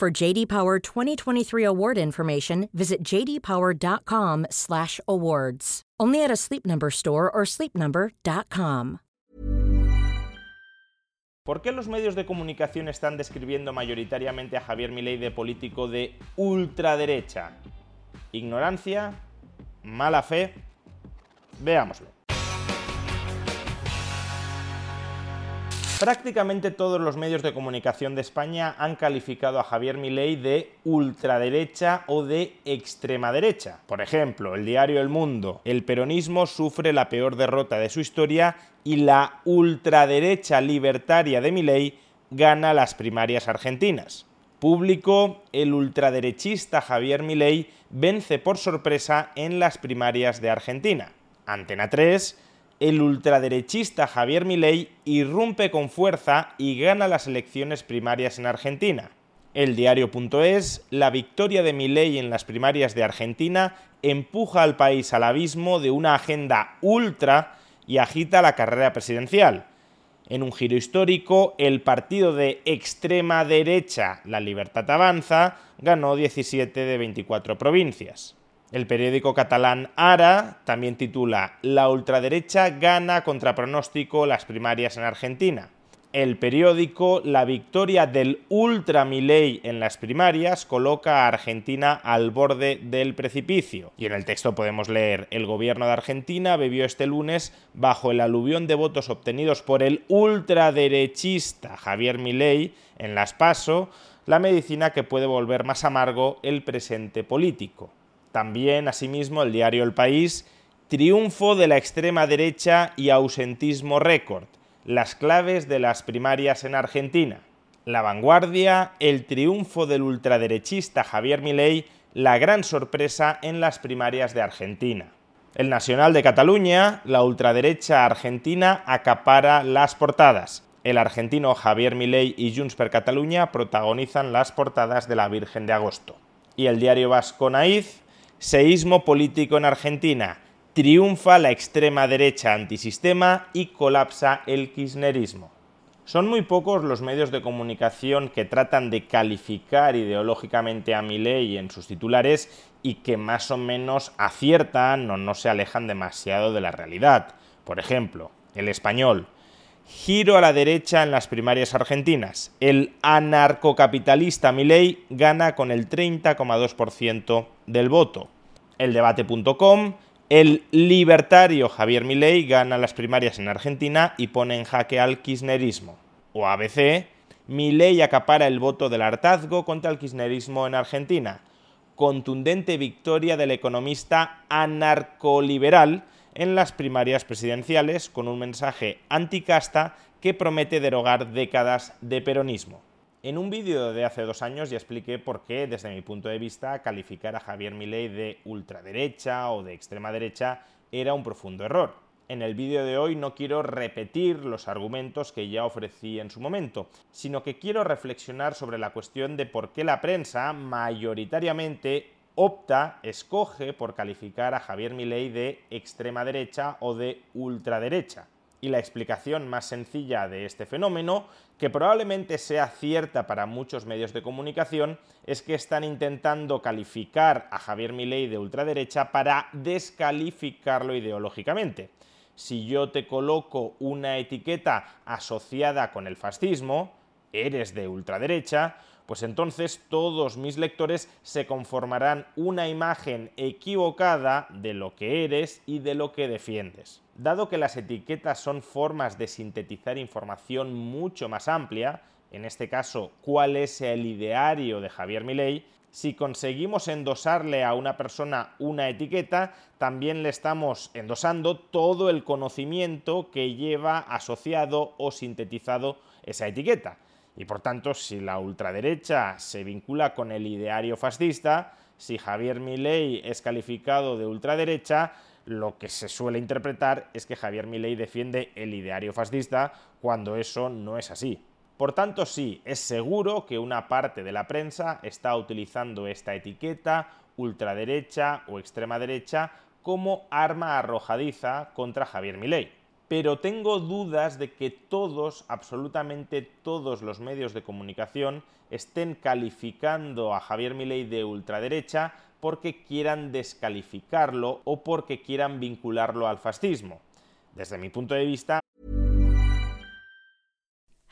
For JD Power 2023 award information, visit jdpower.com/awards. Only at a Sleep Number store or sleepnumber.com. ¿Por qué los medios de comunicación están describiendo mayoritariamente a Javier Milei de político de ultraderecha? ignorancia, mala fe. Veámoslo. Prácticamente todos los medios de comunicación de España han calificado a Javier Milei de ultraderecha o de extrema derecha. Por ejemplo, el diario El Mundo, el peronismo sufre la peor derrota de su historia y la ultraderecha libertaria de Milei gana las primarias argentinas. Público, el ultraderechista Javier Milei vence por sorpresa en las primarias de Argentina. Antena 3, el ultraderechista Javier Milei irrumpe con fuerza y gana las elecciones primarias en Argentina. El diario.es, la victoria de Milei en las primarias de Argentina empuja al país al abismo de una agenda ultra y agita la carrera presidencial. En un giro histórico, el partido de extrema derecha, La Libertad Avanza, ganó 17 de 24 provincias. El periódico catalán Ara también titula La ultraderecha gana contra pronóstico las primarias en Argentina el periódico La victoria del ultra Milei en las primarias coloca a Argentina al borde del precipicio. Y en el texto podemos leer, el gobierno de Argentina bebió este lunes bajo el aluvión de votos obtenidos por el ultraderechista Javier Milei en las PASO, la medicina que puede volver más amargo el presente político. También, asimismo, el diario El País, triunfo de la extrema derecha y ausentismo récord las claves de las primarias en Argentina. La vanguardia, el triunfo del ultraderechista Javier Milei, la gran sorpresa en las primarias de Argentina. El Nacional de Cataluña, la ultraderecha argentina acapara las portadas. El argentino Javier Milei y Junts per Cataluña protagonizan las portadas de la Virgen de Agosto. Y el diario vasco Naiz, seísmo político en Argentina triunfa la extrema derecha antisistema y colapsa el kirchnerismo. Son muy pocos los medios de comunicación que tratan de calificar ideológicamente a Milei en sus titulares y que más o menos aciertan o no se alejan demasiado de la realidad. Por ejemplo, El Español. Giro a la derecha en las primarias argentinas. El anarcocapitalista Milei gana con el 30,2% del voto. El debate.com el libertario Javier Milei gana las primarias en Argentina y pone en jaque al kirchnerismo. O ABC, Milei acapara el voto del hartazgo contra el kirchnerismo en Argentina. Contundente victoria del economista anarcoliberal en las primarias presidenciales con un mensaje anticasta que promete derogar décadas de peronismo. En un vídeo de hace dos años ya expliqué por qué, desde mi punto de vista, calificar a Javier Milei de ultraderecha o de extrema derecha era un profundo error. En el vídeo de hoy no quiero repetir los argumentos que ya ofrecí en su momento, sino que quiero reflexionar sobre la cuestión de por qué la prensa mayoritariamente opta, escoge por calificar a Javier Milei de extrema derecha o de ultraderecha. Y la explicación más sencilla de este fenómeno, que probablemente sea cierta para muchos medios de comunicación, es que están intentando calificar a Javier Milei de ultraderecha para descalificarlo ideológicamente. Si yo te coloco una etiqueta asociada con el fascismo, eres de ultraderecha, pues entonces todos mis lectores se conformarán una imagen equivocada de lo que eres y de lo que defiendes. Dado que las etiquetas son formas de sintetizar información mucho más amplia, en este caso, cuál es el ideario de Javier Milei, si conseguimos endosarle a una persona una etiqueta, también le estamos endosando todo el conocimiento que lleva asociado o sintetizado esa etiqueta Y por tanto, si la ultraderecha se vincula con el ideario fascista, si Javier Milei es calificado de ultraderecha, lo que se suele interpretar es que Javier Milei defiende el ideario fascista cuando eso no es así. Por tanto, sí, es seguro que una parte de la prensa está utilizando esta etiqueta ultraderecha o extrema derecha como arma arrojadiza contra Javier Milei. Pero tengo dudas de que todos, absolutamente todos los medios de comunicación estén calificando a Javier Milei de ultraderecha porque quieran descalificarlo o porque quieran vincularlo al fascismo. Desde mi punto de vista,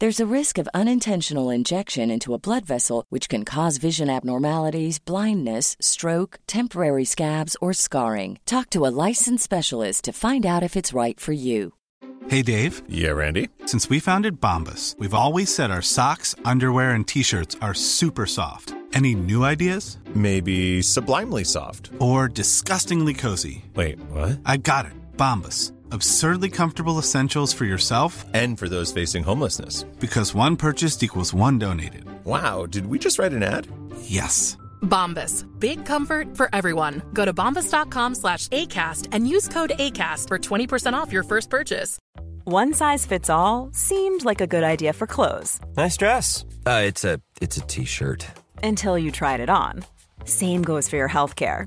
There's a risk of unintentional injection into a blood vessel, which can cause vision abnormalities, blindness, stroke, temporary scabs, or scarring. Talk to a licensed specialist to find out if it's right for you. Hey, Dave. Yeah, Randy. Since we founded Bombus, we've always said our socks, underwear, and t shirts are super soft. Any new ideas? Maybe sublimely soft. Or disgustingly cozy? Wait, what? I got it. Bombus. Absurdly comfortable essentials for yourself And for those facing homelessness. because one purchased equals one donated. Wow, did we just write an ad? Yes. Bombas. Big comfort for everyone. Go to bombas.com slash ACAST and use code ACAST for 20% off your first purchase. One size fits all seemed like a good idea for clothes Nice dress. Uh, it's a it's a t-shirt. until you tried it on. Same goes for your healthcare.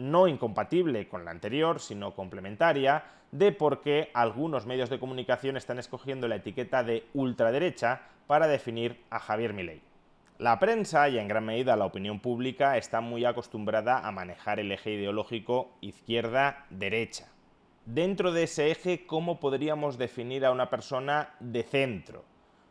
no incompatible con la anterior, sino complementaria, de por qué algunos medios de comunicación están escogiendo la etiqueta de ultraderecha para definir a Javier Milei. La prensa y en gran medida la opinión pública está muy acostumbrada a manejar el eje ideológico izquierda-derecha. Dentro de ese eje, ¿cómo podríamos definir a una persona de centro?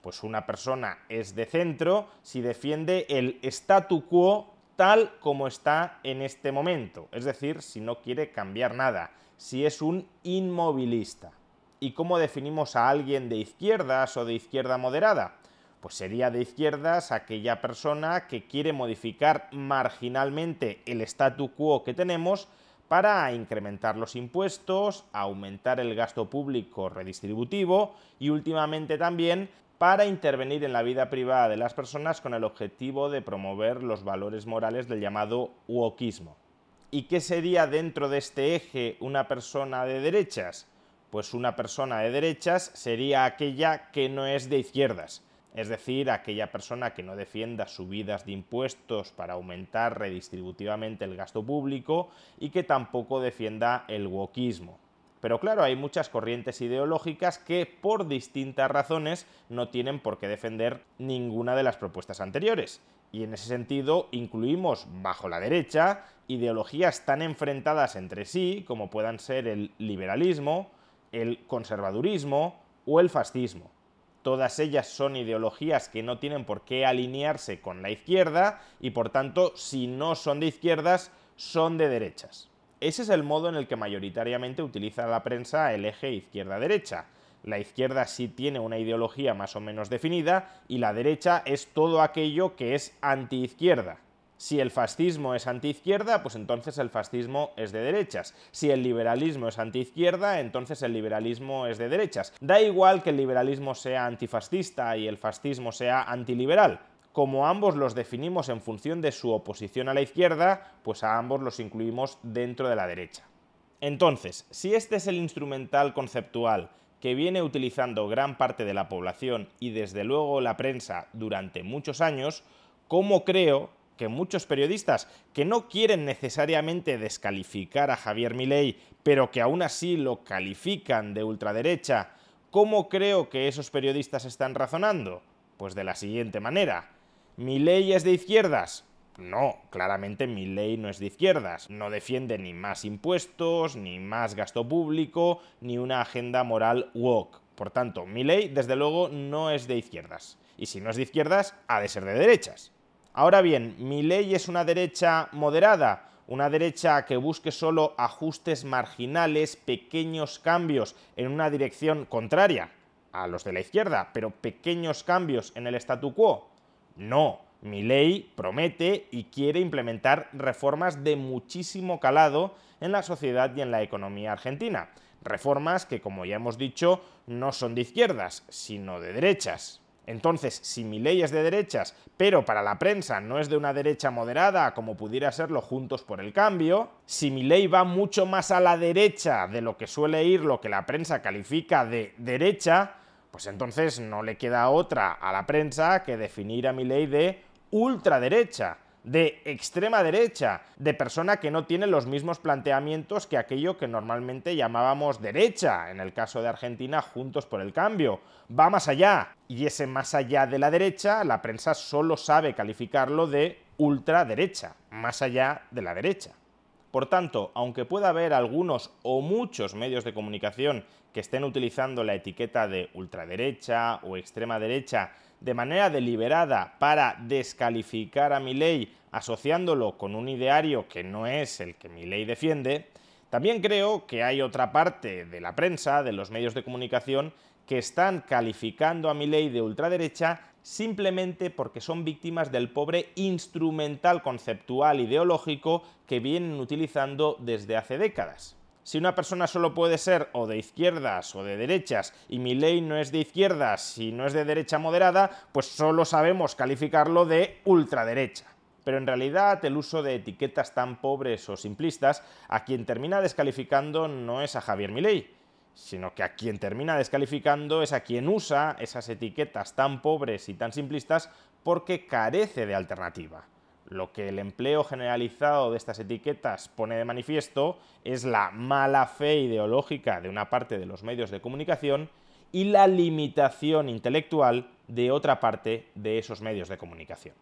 Pues una persona es de centro si defiende el statu quo tal como está en este momento, es decir, si no quiere cambiar nada, si es un inmovilista. ¿Y cómo definimos a alguien de izquierdas o de izquierda moderada? Pues sería de izquierdas aquella persona que quiere modificar marginalmente el statu quo que tenemos para incrementar los impuestos, aumentar el gasto público redistributivo y últimamente también para intervenir en la vida privada de las personas con el objetivo de promover los valores morales del llamado wokismo. ¿Y qué sería dentro de este eje una persona de derechas? Pues una persona de derechas sería aquella que no es de izquierdas, es decir, aquella persona que no defienda subidas de impuestos para aumentar redistributivamente el gasto público y que tampoco defienda el wokismo. Pero claro, hay muchas corrientes ideológicas que por distintas razones no tienen por qué defender ninguna de las propuestas anteriores. Y en ese sentido incluimos bajo la derecha ideologías tan enfrentadas entre sí como puedan ser el liberalismo, el conservadurismo o el fascismo. Todas ellas son ideologías que no tienen por qué alinearse con la izquierda y por tanto, si no son de izquierdas, son de derechas. Ese es el modo en el que mayoritariamente utiliza la prensa el eje izquierda-derecha. La izquierda sí tiene una ideología más o menos definida y la derecha es todo aquello que es antiizquierda. Si el fascismo es antiizquierda, pues entonces el fascismo es de derechas. Si el liberalismo es antiizquierda, entonces el liberalismo es de derechas. Da igual que el liberalismo sea antifascista y el fascismo sea antiliberal. Como ambos los definimos en función de su oposición a la izquierda, pues a ambos los incluimos dentro de la derecha. Entonces, si este es el instrumental conceptual que viene utilizando gran parte de la población y desde luego la prensa durante muchos años, ¿cómo creo que muchos periodistas que no quieren necesariamente descalificar a Javier Milei, pero que aún así lo califican de ultraderecha, ¿cómo creo que esos periodistas están razonando? Pues de la siguiente manera. ¿Milei es de izquierdas? No, claramente mi ley no es de izquierdas. No defiende ni más impuestos, ni más gasto público, ni una agenda moral woke. Por tanto, mi ley, desde luego, no es de izquierdas. Y si no es de izquierdas, ha de ser de derechas. Ahora bien, mi ley es una derecha moderada, una derecha que busque solo ajustes marginales, pequeños cambios en una dirección contraria a los de la izquierda, pero pequeños cambios en el statu quo. No, mi ley promete y quiere implementar reformas de muchísimo calado en la sociedad y en la economía argentina. Reformas que, como ya hemos dicho, no son de izquierdas, sino de derechas. Entonces, si mi ley es de derechas, pero para la prensa no es de una derecha moderada como pudiera serlo Juntos por el Cambio, si mi ley va mucho más a la derecha de lo que suele ir lo que la prensa califica de derecha, pues entonces no le queda otra a la prensa que definir a mi ley de ultraderecha de extrema derecha, de persona que no tiene los mismos planteamientos que aquello que normalmente llamábamos derecha, en el caso de Argentina, Juntos por el Cambio. Va más allá, y ese más allá de la derecha, la prensa solo sabe calificarlo de ultraderecha, más allá de la derecha. Por tanto, aunque pueda haber algunos o muchos medios de comunicación que estén utilizando la etiqueta de ultraderecha o extrema derecha de manera deliberada para descalificar a ley asociándolo con un ideario que no es el que ley defiende, también creo que hay otra parte de la prensa, de los medios de comunicación, que están calificando a ley de ultraderecha simplemente porque son víctimas del pobre instrumental conceptual ideológico que vienen utilizando desde hace décadas. Si una persona solo puede ser o de izquierdas o de derechas y mi ley no es de izquierdas y no es de derecha moderada, pues solo sabemos calificarlo de ultraderecha. Pero en realidad el uso de etiquetas tan pobres o simplistas a quien termina descalificando no es a Javier Milei, sino que a quien termina descalificando es a quien usa esas etiquetas tan pobres y tan simplistas porque carece de alternativa. Lo que el empleo generalizado de estas etiquetas pone de manifiesto es la mala fe ideológica de una parte de los medios de comunicación y la limitación intelectual de otra parte de esos medios de comunicación.